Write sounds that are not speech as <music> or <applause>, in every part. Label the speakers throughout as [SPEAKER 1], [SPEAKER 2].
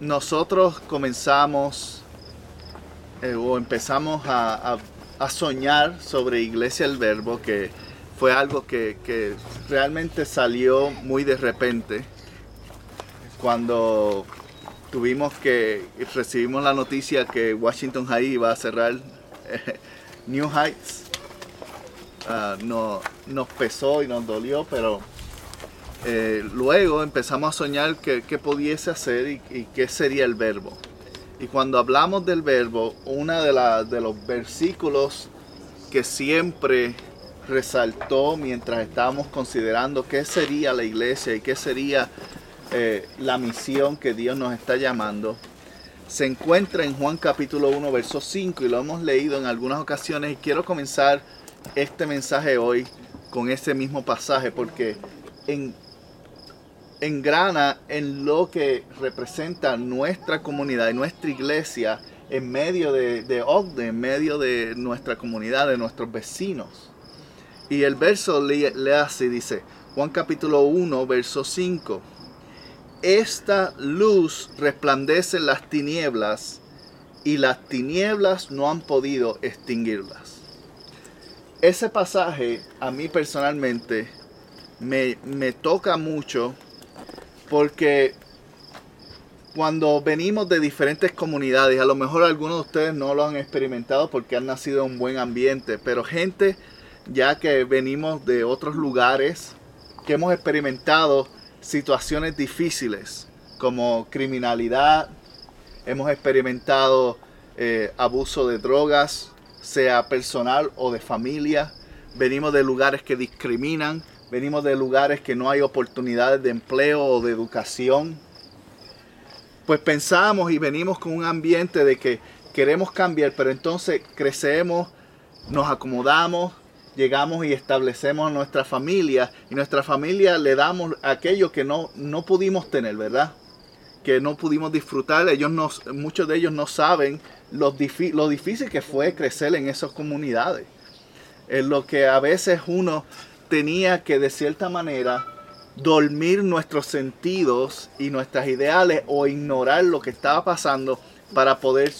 [SPEAKER 1] nosotros comenzamos eh, o empezamos a, soñar sobre Iglesia el Verbo, que fue algo que, realmente salió muy de repente, cuando tuvimos que, recibimos la noticia que Washington High iba a cerrar eh, New Heights, ah, no, nos pesó y nos dolió, pero eh, luego empezamos a soñar qué, pudiese hacer y, qué sería el verbo. Y cuando hablamos del verbo, uno de, de los versículos que siempre resaltó mientras estábamos considerando qué sería la iglesia y qué sería eh, la misión que Dios nos está llamando, se encuentra en Juan capítulo 1, verso 5 y lo hemos leído en algunas ocasiones y quiero comenzar este mensaje hoy con ese mismo pasaje porque en engrana en lo que representa nuestra comunidad y nuestra iglesia en medio de, de Ogden, en medio de nuestra comunidad, de nuestros vecinos. Y el verso le, le hace, dice, Juan capítulo 1, verso 5. Esta luz resplandece en las tinieblas y las tinieblas no han podido extinguirlas. Ese pasaje a mí personalmente me, me toca mucho porque cuando venimos de diferentes comunidades, a lo mejor algunos de ustedes no lo han experimentado porque han nacido en un buen ambiente, pero gente ya que venimos de otros lugares, que hemos experimentado situaciones difíciles como criminalidad, hemos experimentado eh, abuso de drogas, sea personal o de familia, venimos de lugares que discriminan, venimos de lugares que no hay oportunidades de empleo o de educación. Pues pensamos y venimos con un ambiente de que queremos cambiar, pero entonces crecemos, nos acomodamos, llegamos y establecemos nuestra familia y nuestra familia le damos aquello que no, no pudimos tener, ¿verdad? Que no pudimos disfrutar. Ellos muchos de ellos no saben lo, lo difícil que fue crecer en esas comunidades. Es lo que a veces uno tenía que de cierta manera dormir nuestros sentidos y nuestras ideales o ignorar lo que estaba pasando para poder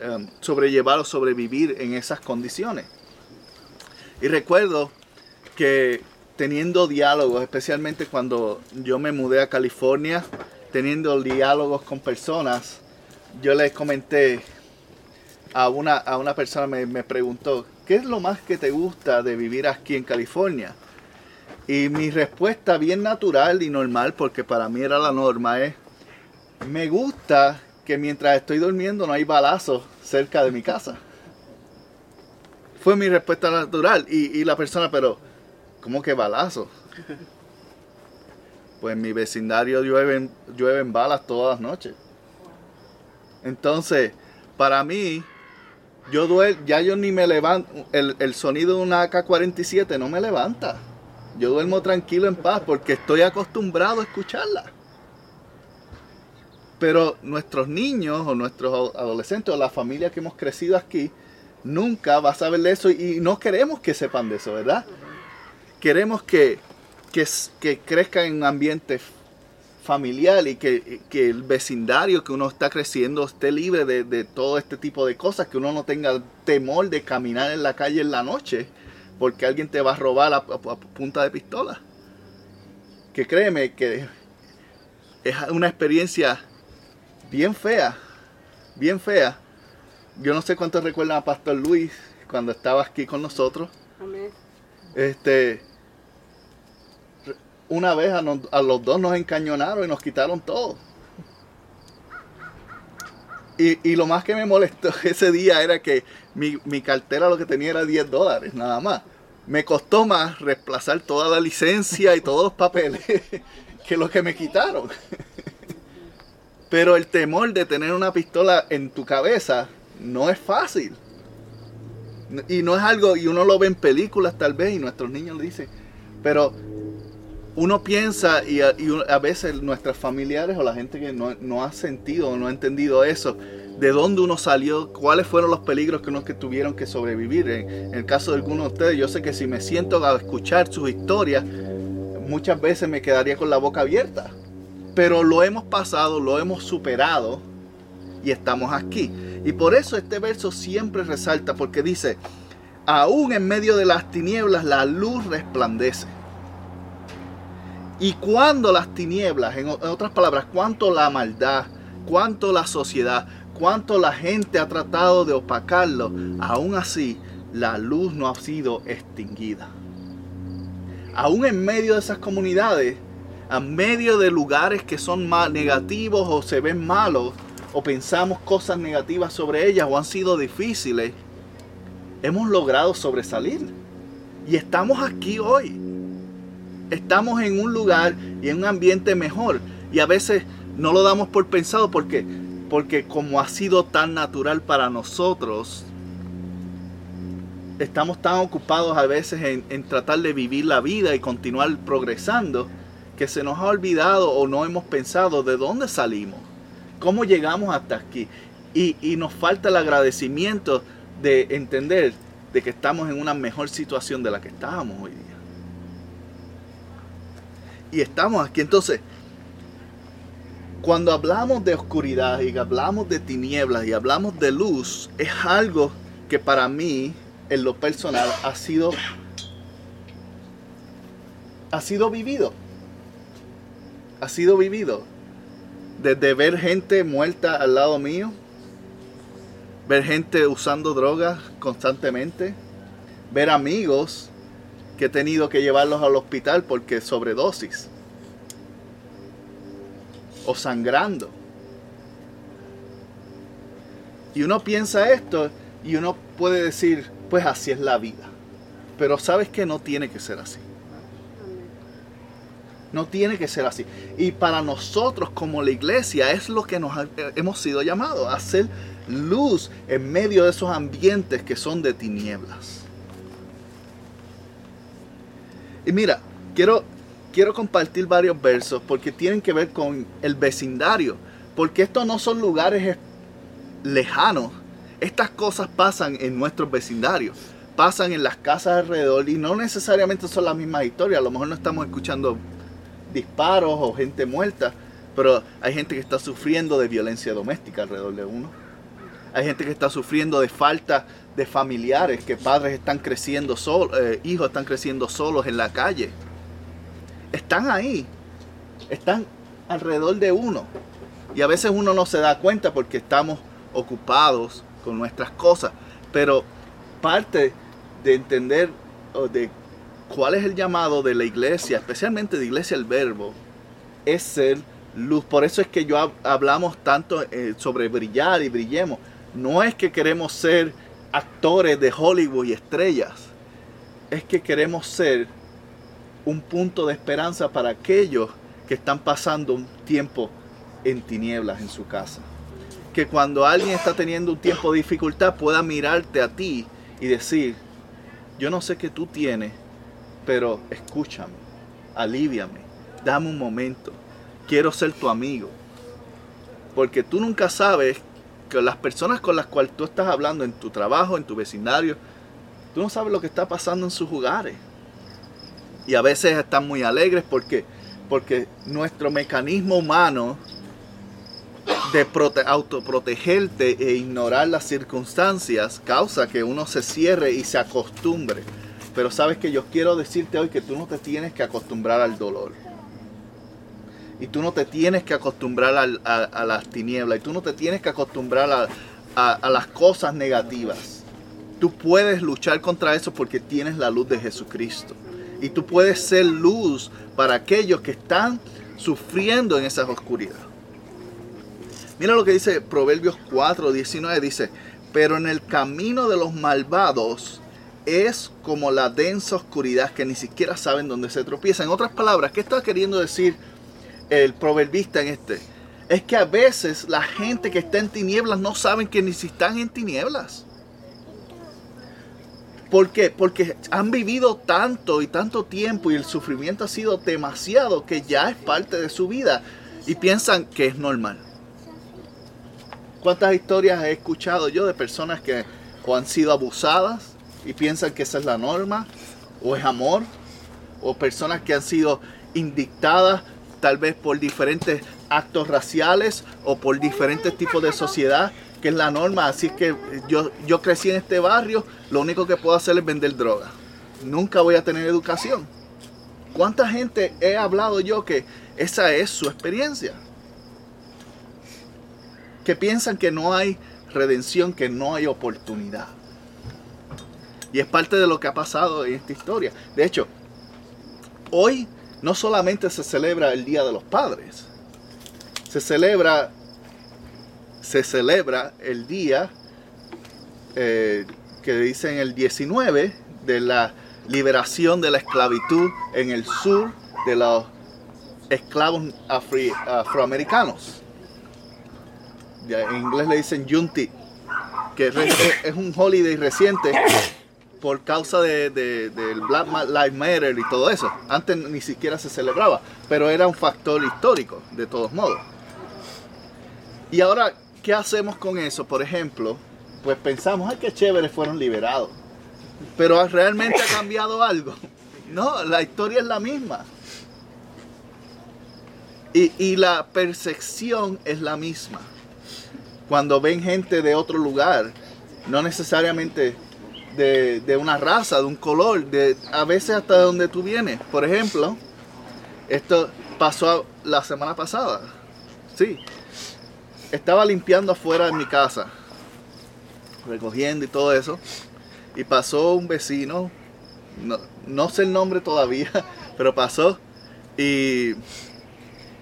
[SPEAKER 1] em, sobrellevar o sobrevivir en esas condiciones. Y recuerdo que teniendo diálogos, especialmente cuando yo me mudé a California, teniendo diálogos con personas, yo les comenté a una, a una persona, me, me preguntó, ¿qué es lo más que te gusta de vivir aquí en California? Y mi respuesta bien natural y normal, porque para mí era la norma, es, me gusta que mientras estoy durmiendo no hay balazos cerca de mi casa. Fue mi respuesta natural. Y, la persona, pero, ¿cómo que balazos? <laughs> Pues en mi vecindario llueven, llueven balas todas las noches. Entonces, para mí, yo duermo, ya yo ni me levanto, el, sonido de una AK-47 no me levanta. Yo duermo tranquilo en paz porque estoy acostumbrado a escucharla. Pero nuestros niños o nuestros adolescentes o la familia que hemos crecido aquí, nunca va a saber de eso y no queremos que sepan de eso, ¿verdad? Queremos que, que, que crezcan en un ambiente familiar y que, el vecindario que uno está creciendo esté libre de, todo este tipo de cosas, que uno no tenga temor de caminar en la calle en la noche porque alguien te va a robar a, punta de pistola. Que créeme que es una experiencia bien fea, bien fea. Yo no sé cuántos recuerdan a Pastor Luis cuando estaba aquí con nosotros. Amén. Este, una vez a, los dos nos encañonaron y nos quitaron todo. Y, lo más que me molestó <laughs> ese día era que mi, cartera lo que tenía era 10 dólares, nada más. Me costó más reemplazar toda la licencia y todos los papeles <laughs> que lo que me quitaron. <laughs> Pero el temor de tener una pistola en tu cabeza no es fácil. Y no es algo, y uno lo ve en películas tal vez, y nuestros niños le dicen, pero uno piensa y a, veces nuestros familiares o la gente que no, ha sentido o no ha entendido eso, de dónde uno salió, cuáles fueron los peligros que uno que tuvieron que sobrevivir. En, el caso de algunos de ustedes, yo sé que si me siento a escuchar sus historias, muchas veces me quedaría con la boca abierta. Pero lo hemos pasado, lo hemos superado y estamos aquí. Y por eso este verso siempre resalta, porque dice, aún en medio de las tinieblas la luz resplandece. Y cuando las tinieblas, en otras palabras, cuánto la maldad, cuánto la sociedad, cuánto la gente ha tratado de opacarlo, aún así la luz no ha sido extinguida. Aún en medio de esas comunidades, en medio de lugares que son más negativos o se ven malos, o pensamos cosas negativas sobre ellas o han sido difíciles, hemos logrado sobresalir. Y estamos aquí hoy estamos en un lugar y en un ambiente mejor. Y a veces no lo damos por pensado porque, porque como ha sido tan natural para nosotros, estamos tan ocupados a veces en, en, tratar de vivir la vida y continuar progresando que se nos ha olvidado o no hemos pensado de dónde salimos, cómo llegamos hasta aquí. Y, y nos falta el agradecimiento de entender de que estamos en una mejor situación de la que estábamos hoy día y estamos aquí. Entonces, cuando hablamos de oscuridad y hablamos de tinieblas y hablamos de luz, es algo que para mí, en lo personal, ha sido, ha sido vivido. Ha sido vivido. Desde ver gente muerta al lado mío, ver gente usando drogas constantemente, ver amigos que he tenido que llevarlos al hospital porque sobredosis o sangrando. Y uno piensa esto y uno puede decir, pues así es la vida. Pero sabes que no tiene que ser así. No tiene que ser así. Y para nosotros como la iglesia es lo que nos hemos sido llamados, a hacer luz en medio de esos ambientes que son de tinieblas. Y mira, quiero, quiero compartir varios versos porque tienen que ver con el vecindario. Porque estos no son lugares lejanos. Estas cosas pasan en nuestros vecindarios. Pasan en las casas alrededor y no necesariamente son las mismas historias. A lo mejor no estamos escuchando disparos o gente muerta, pero hay gente que está sufriendo de violencia doméstica alrededor de uno. Hay gente que está sufriendo de falta de familiares, que padres están creciendo solos, eh, hijos están creciendo solos en la calle. Están ahí, están alrededor de uno. Y a veces uno no se da cuenta porque estamos ocupados con nuestras cosas. Pero parte de entender de cuál es el llamado de la iglesia, especialmente de iglesia el verbo, es ser luz. Por eso es que yo hablamos tanto eh, sobre brillar y brillemos. No es que queremos ser actores de Hollywood y estrellas. Es que queremos ser un punto de esperanza para aquellos que están pasando un tiempo en tinieblas en su casa. Que cuando alguien está teniendo un tiempo de dificultad pueda mirarte a ti y decir, yo no sé qué tú tienes, pero escúchame, aliviame, dame un momento, quiero ser tu amigo. Porque tú nunca sabes las personas con las cuales tú estás hablando en tu trabajo, en tu vecindario, tú no sabes lo que está pasando en sus hogares. Y a veces están muy alegres porque, porque nuestro mecanismo humano de autoprotegerte e ignorar las circunstancias causa que uno se cierre y se acostumbre. Pero sabes que yo quiero decirte hoy que tú no te tienes que acostumbrar al dolor y tú no te tienes que acostumbrar a, las tinieblas y tú no te tienes que acostumbrar a, las cosas negativas. Tú puedes luchar contra eso porque tienes la luz de Jesucristo. Y tú puedes ser luz para aquellos que están sufriendo en esa oscuridad. Mira lo que dice Proverbios 4, 19. Dice, pero en el camino de los malvados es como la densa oscuridad que ni siquiera saben dónde se tropieza. En otras palabras, ¿qué está queriendo decir el proverbista en este. es que a veces la gente que está en tinieblas no saben que ni si están en tinieblas. ¿Por qué? Porque han vivido tanto y tanto tiempo y el sufrimiento ha sido demasiado que ya es parte de su vida y piensan que es normal. ¿Cuántas historias he escuchado yo de personas que o han sido abusadas y piensan que esa es la norma, o es amor, o personas que han sido indictadas tal vez por diferentes actos raciales o por diferentes tipos de sociedad, que es la norma. Así que yo, yo crecí en este barrio, lo único que puedo hacer es vender droga. Nunca voy a tener educación. ¿Cuánta gente he hablado yo que esa es su experiencia? Que piensan que no hay redención, que no hay oportunidad. Y es parte de lo que ha pasado en esta historia. De hecho, hoy no solamente se celebra el Día de los Padres, se celebra, se celebra el día eh, que dicen el 19 de la liberación de la esclavitud en el sur de los esclavos afroamericanos. En inglés le dicen Junti, que es un holiday reciente por causa de, del Black Lives Matter y todo eso. Antes ni siquiera se celebraba, pero era un factor histórico, de todos modos. Y ahora, ¿qué hacemos con eso? Por ejemplo, pues pensamos, ay, qué chévere, fueron liberados. Pero realmente ha cambiado algo. <laughs> No, la historia es la misma. Y, y la percepción es la misma. Cuando ven gente de otro lugar, no necesariamente de, una raza, de un color, de a veces hasta de donde tú vienes. Por ejemplo, esto pasó la semana pasada. Sí. Estaba limpiando afuera de mi casa, recogiendo y todo eso. Y pasó un vecino, no, sé el nombre todavía, <laughs> pero pasó. Y,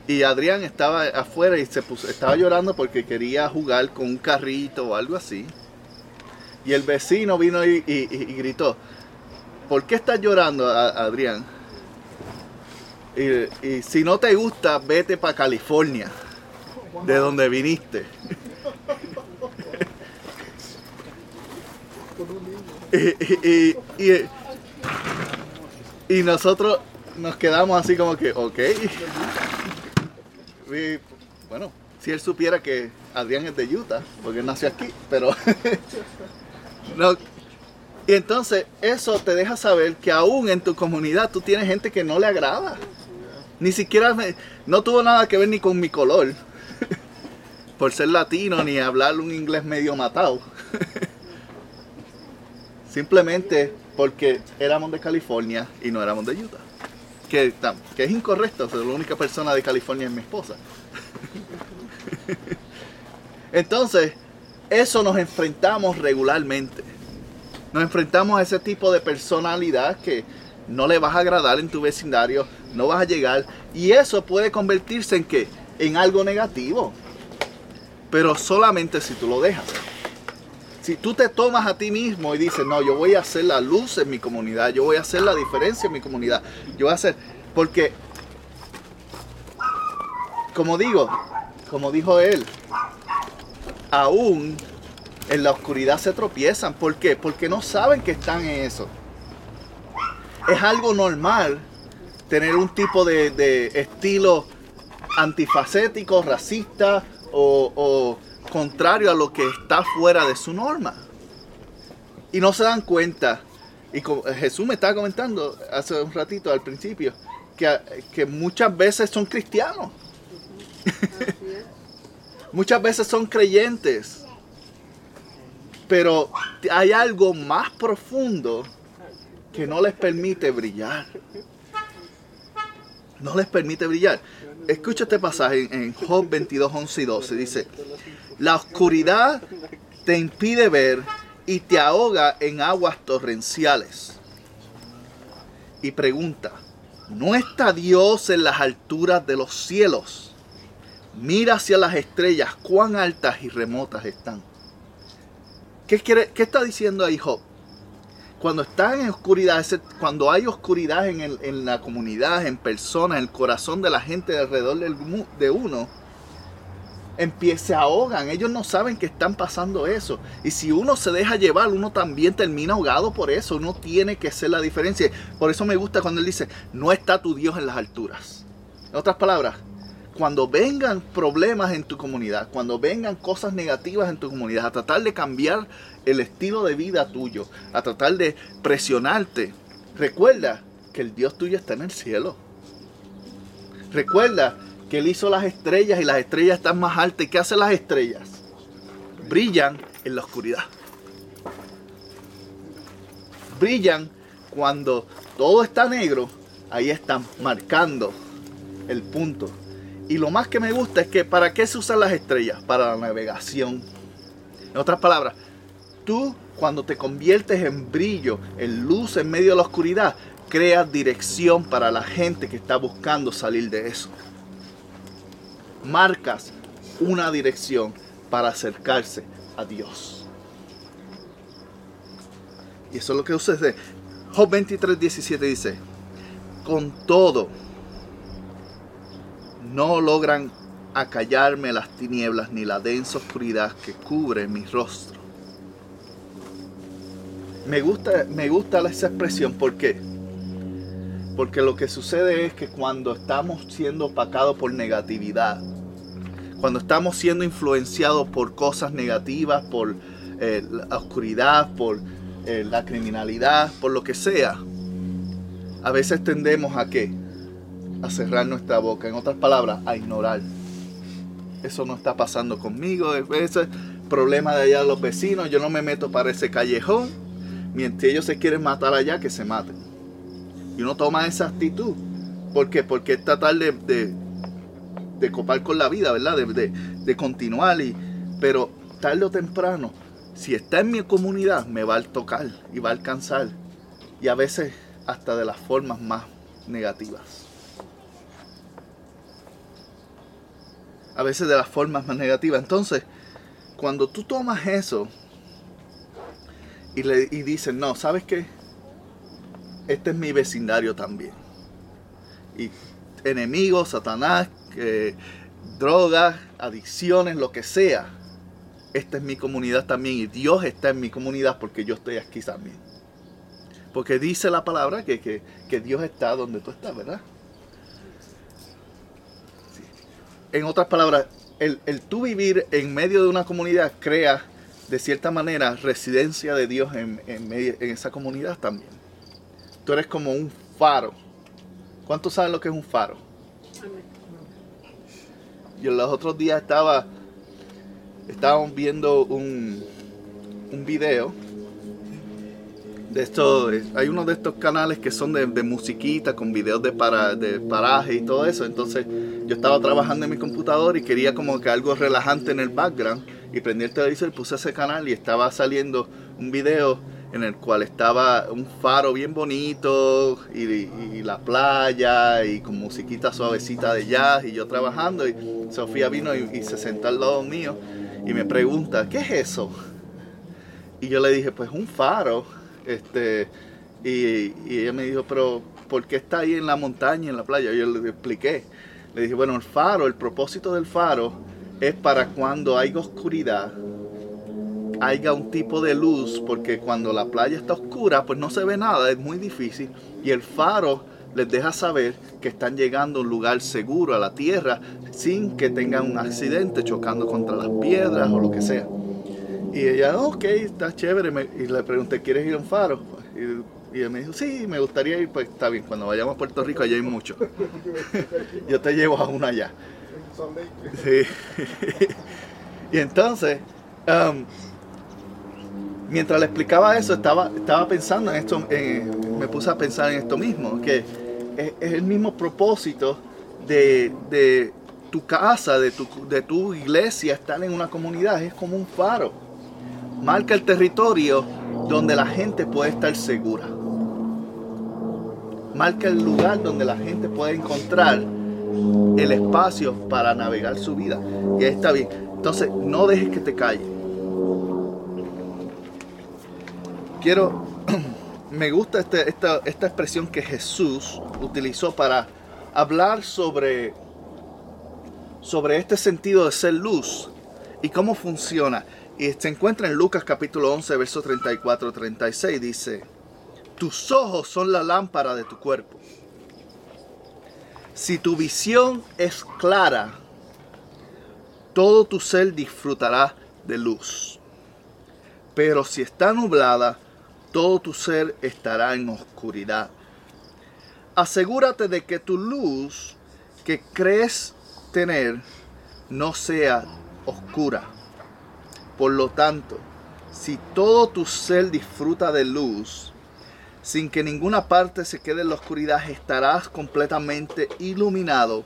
[SPEAKER 1] y Adrián estaba afuera y se puso, estaba llorando porque quería jugar con un carrito o algo así. Y el vecino vino y, gritó, ¿por qué estás llorando, Adrián? Y, si no te gusta, vete para California, de donde viniste. <laughs> y, nosotros nos quedamos así como que, ok. bueno, si él supiera que Adrián es de Utah, porque él nació aquí, pero <laughs> No. Y entonces eso te deja saber que aún en tu comunidad tú tienes gente que no le agrada. Ni siquiera no tuvo nada que ver ni con mi color. <laughs> Por ser latino ni hablar un inglés medio matado. <laughs> Simplemente porque éramos de California y no éramos de Utah. Que, que es incorrecto, la única persona de California es mi esposa. <laughs> Entonces, eso nos enfrentamos regularmente. Nos enfrentamos a ese tipo de personalidad que no le vas a agradar en tu vecindario, no vas a llegar. Y eso puede convertirse en qué? En algo negativo. Pero solamente si tú lo dejas. Si tú te tomas a ti mismo y dices, no, yo voy a hacer la luz en mi comunidad, yo voy a hacer la diferencia en mi comunidad, yo voy a hacer, porque, como digo, como dijo él, aún en la oscuridad se tropiezan. ¿Por qué? Porque no saben que están en eso. Es algo normal tener un tipo de, estilo antifacético, racista o, contrario a lo que está fuera de su norma. Y no se dan cuenta. Y Jesús me estaba comentando hace un ratito al principio que, que muchas veces son cristianos. <laughs> Muchas veces son creyentes. Pero hay algo más profundo que no les permite brillar. No les permite brillar. Escucha este pasaje en Job 22, 11 y 12. Dice, la oscuridad te impide ver y te ahoga en aguas torrenciales. Y pregunta, ¿no está Dios en las alturas de los cielos? Mira hacia las estrellas, cuán altas y remotas están. ¿Qué, quiere, qué está diciendo ahí Job? Cuando están en oscuridad, cuando hay oscuridad en, la comunidad, en personas, en el corazón de la gente alrededor de uno, se ahogan, ellos no saben que están pasando eso. Y si uno se deja llevar, uno también termina ahogado por eso. Uno tiene que hacer la diferencia. Por eso me gusta cuando él dice, no está tu Dios en las alturas. En otras palabras, cuando vengan problemas en tu comunidad, cuando vengan cosas negativas en tu comunidad, a tratar de cambiar el estilo de vida tuyo, a tratar de presionarte, recuerda que el Dios tuyo está en el cielo. Recuerda que Él hizo las estrellas y las estrellas están más altas. ¿Y qué hacen las estrellas? Brillan en la oscuridad. Brillan cuando todo está negro, ahí están marcando el punto. Y lo más que me gusta es que ¿para qué se usan las estrellas? Para la navegación. En otras palabras, tú cuando te conviertes en brillo, en luz en medio de la oscuridad, creas dirección para la gente que está buscando salir de eso. Marcas una dirección para acercarse a Dios. Y eso es lo que usted Job 23, 17 dice, con todo, no logran acallarme las tinieblas ni la densa oscuridad que cubre mi rostro. Me gusta, me gusta esa expresión, ¿por qué? Porque lo que sucede es que cuando estamos siendo opacados por negatividad, cuando estamos siendo influenciados por cosas negativas, por eh, la oscuridad, por eh, la criminalidad, por lo que sea, a veces tendemos a qué? A cerrar nuestra boca. En otras palabras, a ignorar. Eso no está pasando conmigo. Ese problema de allá de los vecinos. Yo no me meto para ese callejón. Mientras ellos se quieren matar allá, que se maten. Y uno toma esa actitud. ¿Por qué? Porque es tratar de, de, copar con la vida, ¿verdad? De, de, continuar. Y, pero tarde o temprano, si está en mi comunidad, me va a tocar y va a alcanzar. Y a veces hasta de las formas más negativas. A veces de las formas más negativas. Entonces, cuando tú tomas eso y, le, y dices, no, ¿sabes qué? este es mi vecindario también. Y enemigos, Satanás, drogas, adicciones, lo que sea. Esta es mi comunidad también y Dios está en mi comunidad porque yo estoy aquí también. Porque dice la palabra que, Dios está donde tú estás, ¿verdad? En otras palabras, el, tú vivir en medio de una comunidad crea de cierta manera residencia de Dios en, en, en esa comunidad también tú eres como un faro. ¿Cuántos saben lo que es un faro? Yo los otros días estaba, estábamos viendo un, un video de estos, hay uno de estos canales que son de, musiquita con videos de paraje y todo eso. Entonces yo estaba trabajando en mi computador y quería como que algo relajante en el background y prendí el televisor y puse ese canal y estaba saliendo un video en el cual estaba un faro bien bonito y, la playa y con musiquita suavecita de jazz y yo trabajando y Sofía vino y, se sentó al lado mío y me pregunta, ¿qué es eso? Y yo le dije, pues un faro. Este, y, ella me dijo, pero ¿por qué está ahí en la montaña, en la playa? Yo le expliqué. Le dije, bueno, el faro, el propósito del faro es para cuando hay oscuridad, haya un tipo de luz, porque cuando la playa está oscura, pues no se ve nada, es muy difícil. Y el faro les deja saber que están llegando a un lugar seguro, a la tierra, sin que tengan un accidente chocando contra las piedras o lo que sea. Y ella, ok, está chévere. y le pregunté, ¿quieres ir a un faro? Y, y ella me dijo, sí, me gustaría ir. Pues está bien, cuando vayamos a Puerto Rico, allá hay mucho. <laughs> Yo te llevo a uno allá. Sí. <laughs> y entonces, um, mientras le explicaba eso, estaba, estaba pensando en esto, me puse a pensar en esto mismo, que es, el mismo propósito de, tu casa, de tu, de tu iglesia, estar en una comunidad, es como un faro. Marca el territorio donde la gente puede estar segura. Marca el lugar donde la gente puede encontrar el espacio para navegar su vida. Y ahí está bien. Entonces, no dejes que te calles quiero, <clears throat> me gusta este, esta, esta expresión que Jesús utilizó para hablar sobre sobre este sentido de ser luz y cómo funciona. Y se encuentra en Lucas capítulo 11, verso 34-36. Dice, tus ojos son la lámpara de tu cuerpo. Si tu visión es clara, todo tu ser disfrutará de luz. Pero si está nublada, todo tu ser estará en oscuridad. Asegúrate de que tu luz que crees tener no sea oscura. Por lo tanto, si todo tu ser disfruta de luz, sin que ninguna parte se quede en la oscuridad, estarás completamente iluminado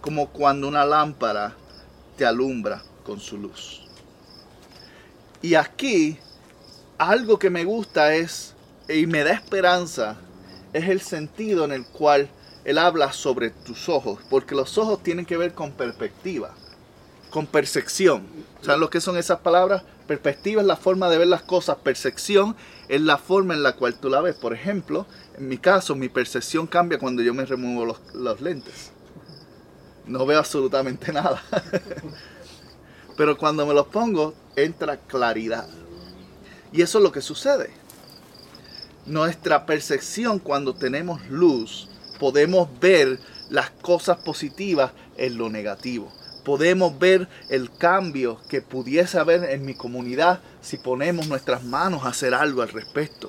[SPEAKER 1] como cuando una lámpara te alumbra con su luz. Y aquí algo que me gusta es, y me da esperanza, es el sentido en el cual él habla sobre tus ojos, porque los ojos tienen que ver con perspectiva, con percepción. ¿Saben lo que son esas palabras? Perspectiva es la forma de ver las cosas, percepción es la forma en la cual tú la ves. Por ejemplo, en mi caso, mi percepción cambia cuando yo me remuevo los, los lentes. No veo absolutamente nada. <laughs> Pero cuando me los pongo, entra claridad. Y eso es lo que sucede. Nuestra percepción cuando tenemos luz, podemos ver las cosas positivas en lo negativo. Podemos ver el cambio que pudiese haber en mi comunidad si ponemos nuestras manos a hacer algo al respecto.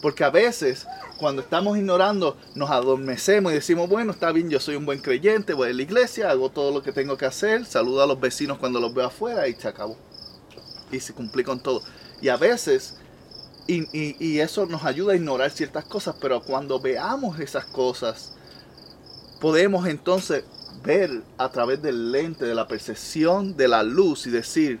[SPEAKER 1] Porque a veces cuando estamos ignorando nos adormecemos y decimos, bueno, está bien, yo soy un buen creyente, voy a la iglesia, hago todo lo que tengo que hacer, saludo a los vecinos cuando los veo afuera y se acabó. Y se cumplí con todo. Y a veces, y, eso nos ayuda a ignorar ciertas cosas, pero cuando veamos esas cosas, podemos entonces ver a través del lente, de la percepción de la luz y decir,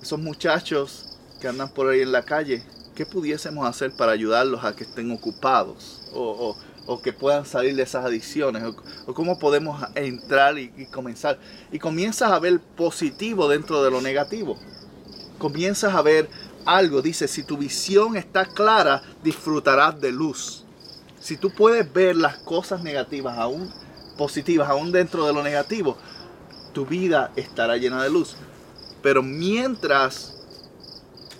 [SPEAKER 1] esos muchachos que andan por ahí en la calle, ¿qué pudiésemos hacer para ayudarlos a que estén ocupados? O, que puedan salir de esas adicciones, o, cómo podemos entrar y, y, comenzar. Y comienzas a ver positivo dentro de lo negativo comienzas a ver algo. Dice, si tu visión está clara, disfrutarás de luz. Si tú puedes ver las cosas negativas aún positivas, aún dentro de lo negativo, tu vida estará llena de luz. Pero mientras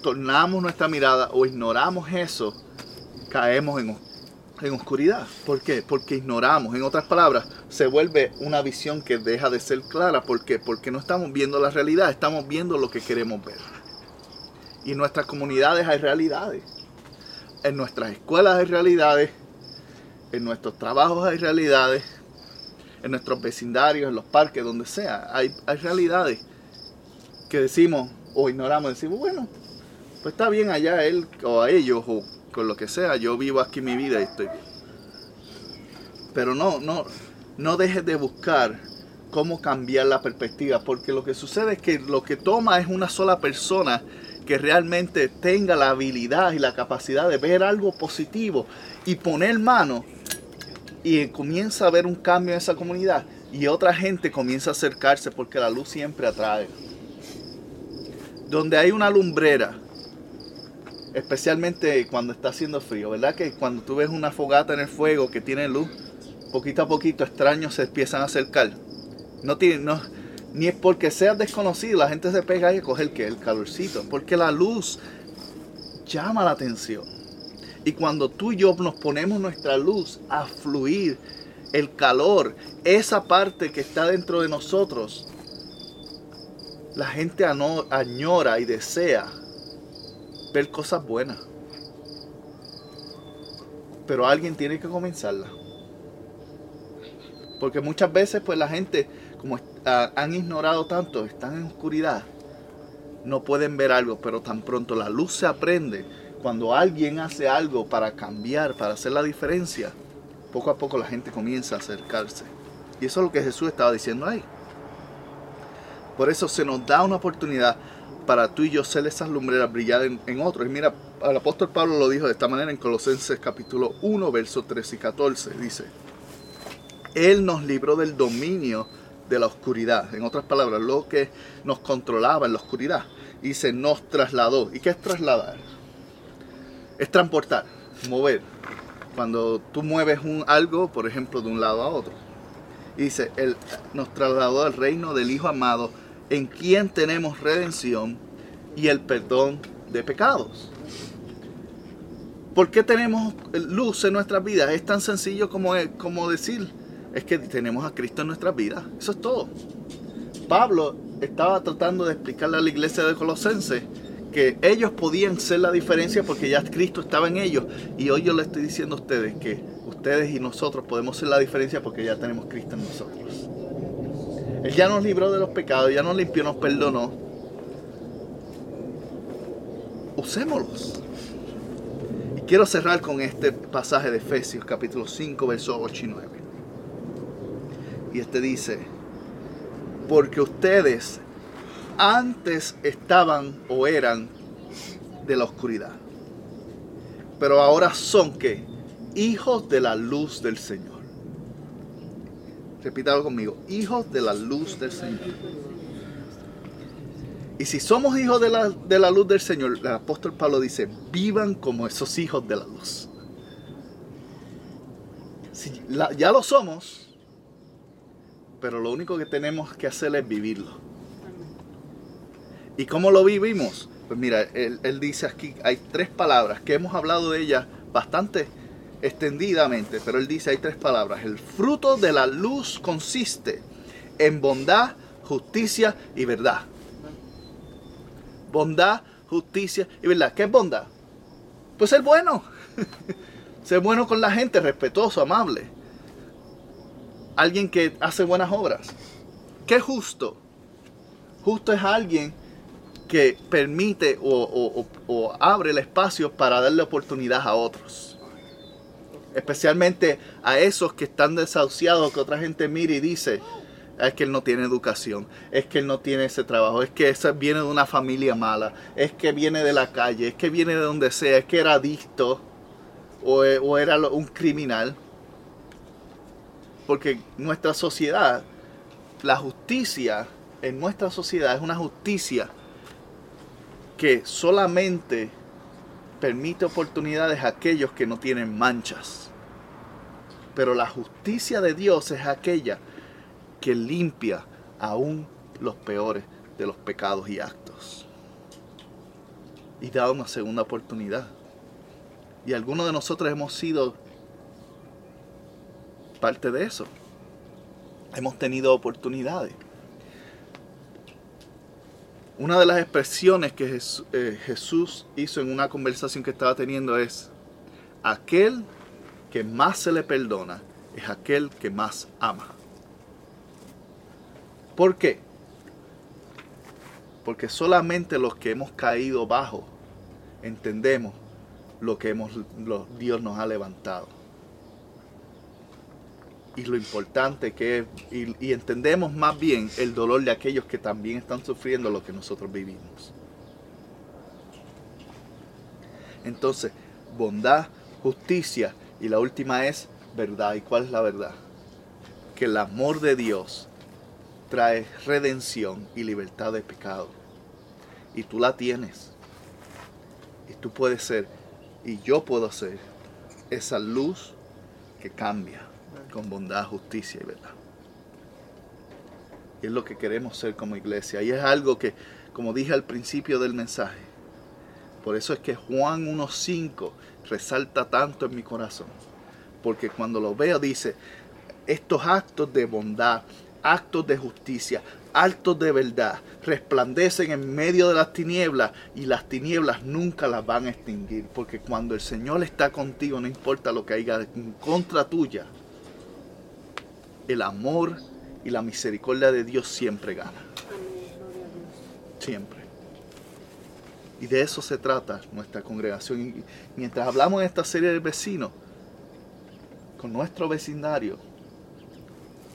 [SPEAKER 1] tornamos nuestra mirada o ignoramos eso, caemos en, en oscuridad. ¿Por qué? Porque ignoramos. En otras palabras, se vuelve una visión que deja de ser clara. ¿Por qué? Porque no estamos viendo la realidad, estamos viendo lo que queremos ver. Y en nuestras comunidades hay realidades. En nuestras escuelas hay realidades. En nuestros trabajos hay realidades. En nuestros vecindarios, en los parques, donde sea. Hay, hay realidades que decimos o ignoramos. Decimos, bueno, pues está bien allá él o a ellos o con lo que sea. Yo vivo aquí mi vida y estoy. Pero no, no, no dejes de buscar cómo cambiar la perspectiva, porque lo que sucede es que lo que toma es una sola persona que realmente tenga la habilidad y la capacidad de ver algo positivo y poner mano y comienza a ver un cambio en esa comunidad y otra gente comienza a acercarse porque la luz siempre atrae. Donde hay una lumbrera, especialmente cuando está haciendo frío, ¿verdad? Que cuando tú ves una fogata en el fuego que tiene luz, poquito a poquito extraños se empiezan a acercar. No tiene, no, ni es porque seas desconocido, la gente se pega ahí a coger que el calorcito, porque la luz llama la atención. Y cuando tú y yo nos ponemos nuestra luz a fluir, el calor, esa parte que está dentro de nosotros, la gente añora y desea ver cosas buenas. Pero alguien tiene que comenzarla. Porque muchas veces pues la gente como han ignorado tanto, están en oscuridad, no pueden ver algo, pero tan pronto la luz se aprende, cuando alguien hace algo para cambiar, para hacer la diferencia, poco a poco la gente comienza a acercarse. Y eso es lo que Jesús estaba diciendo ahí. Por eso se nos da una oportunidad para tú y yo ser esas lumbreras, brillar en, otros. Y mira, el apóstol Pablo lo dijo de esta manera en Colosenses capítulo 1, versos 13 y 14. Dice, Él nos libró del dominio de la oscuridad. En otras palabras, lo que nos controlaba en la oscuridad. Y se nos trasladó. ¿Y qué es trasladar? Es transportar, mover. Cuando tú mueves un algo, por ejemplo, de un lado a otro. Y dice, él nos trasladó al reino del Hijo amado, en quien tenemos redención y el perdón de pecados. ¿Por qué tenemos luz en nuestras vidas? Es tan sencillo como, como decir, es que tenemos a Cristo en nuestras vidas. Eso es todo. Pablo estaba tratando de explicarle a la iglesia de Colosenses que ellos podían ser la diferencia porque ya Cristo estaba en ellos. Y hoy yo le estoy diciendo a ustedes que ustedes y nosotros podemos ser la diferencia porque ya tenemos Cristo en nosotros. Él ya nos libró de los pecados, ya nos limpió, nos perdonó. Usémoslos. Y quiero cerrar con este pasaje de Efesios capítulo 5, versos 8 y 9. Y este dice, porque ustedes antes estaban o eran de la oscuridad. Pero ahora son que hijos de la luz del Señor. Repítalo conmigo, hijos de la luz del Señor. Y si somos hijos de la, de la luz del Señor, el apóstol Pablo dice, vivan como esos hijos de la luz. Ya lo somos, pero lo único que tenemos que hacer es vivirlo. ¿Y cómo lo vivimos? Pues mira, él, dice aquí, hay tres palabras que hemos hablado de ellas bastante extendidamente, pero él dice, hay tres palabras. El fruto de la luz consiste en bondad, justicia y verdad. Bondad, justicia y verdad. ¿Qué es bondad? Pues ser bueno. <laughs> ser bueno con la gente, respetuoso, amable. Alguien que hace buenas obras. ¿Qué es justo? Justo es alguien que permite o, abre el espacio para darle oportunidad a otros. Especialmente a esos que están desahuciados, que otra gente mira y dice, es que él no tiene educación, es que él no tiene ese trabajo, es que ese viene de una familia mala, es que viene de la calle, es que viene de donde sea, es que era adicto o era un criminal. Porque nuestra sociedad, la justicia en nuestra sociedad es una justicia que solamente permite oportunidades a aquellos que no tienen manchas. Pero la justicia de Dios es aquella que limpia aún los peores de los pecados y actos. Y da una segunda oportunidad. Y algunos de nosotros hemos sido parte de eso. Hemos tenido oportunidades. Una de las expresiones que eh, Jesús hizo en una conversación que estaba teniendo es, aquel que más se le perdona es aquel que más ama. ¿Por qué? Porque solamente los que hemos caído bajo entendemos lo que hemos, Dios nos ha levantado y lo importante que es, y, entendemos más bien el dolor de aquellos que también están sufriendo lo que nosotros vivimos. Entonces, bondad, justicia y la última es verdad. ¿Y cuál es la verdad? Que el amor de Dios trae redención y libertad de pecado. Y tú la tienes. Y tú puedes ser, y yo puedo ser, esa luz que cambia con bondad, justicia y verdad. Y es lo que queremos ser como iglesia. Y es algo que, como dije al principio del mensaje, por eso es que Juan 1.5 resalta tanto en mi corazón. Porque cuando lo veo dice, estos actos de bondad, actos de justicia, actos de verdad, resplandecen en medio de las tinieblas y las tinieblas nunca las van a extinguir. Porque cuando el Señor está contigo, no importa lo que haya en contra tuya, el amor y la misericordia de Dios siempre gana. Siempre. Y de eso se trata nuestra congregación. Y mientras hablamos en esta serie de vecinos, con nuestro vecindario,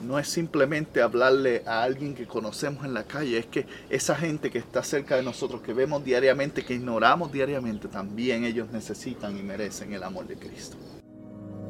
[SPEAKER 1] no es simplemente hablarle a alguien que conocemos en la calle, es que esa gente que está cerca de nosotros, que vemos diariamente, que ignoramos diariamente, también ellos necesitan y merecen el amor de Cristo.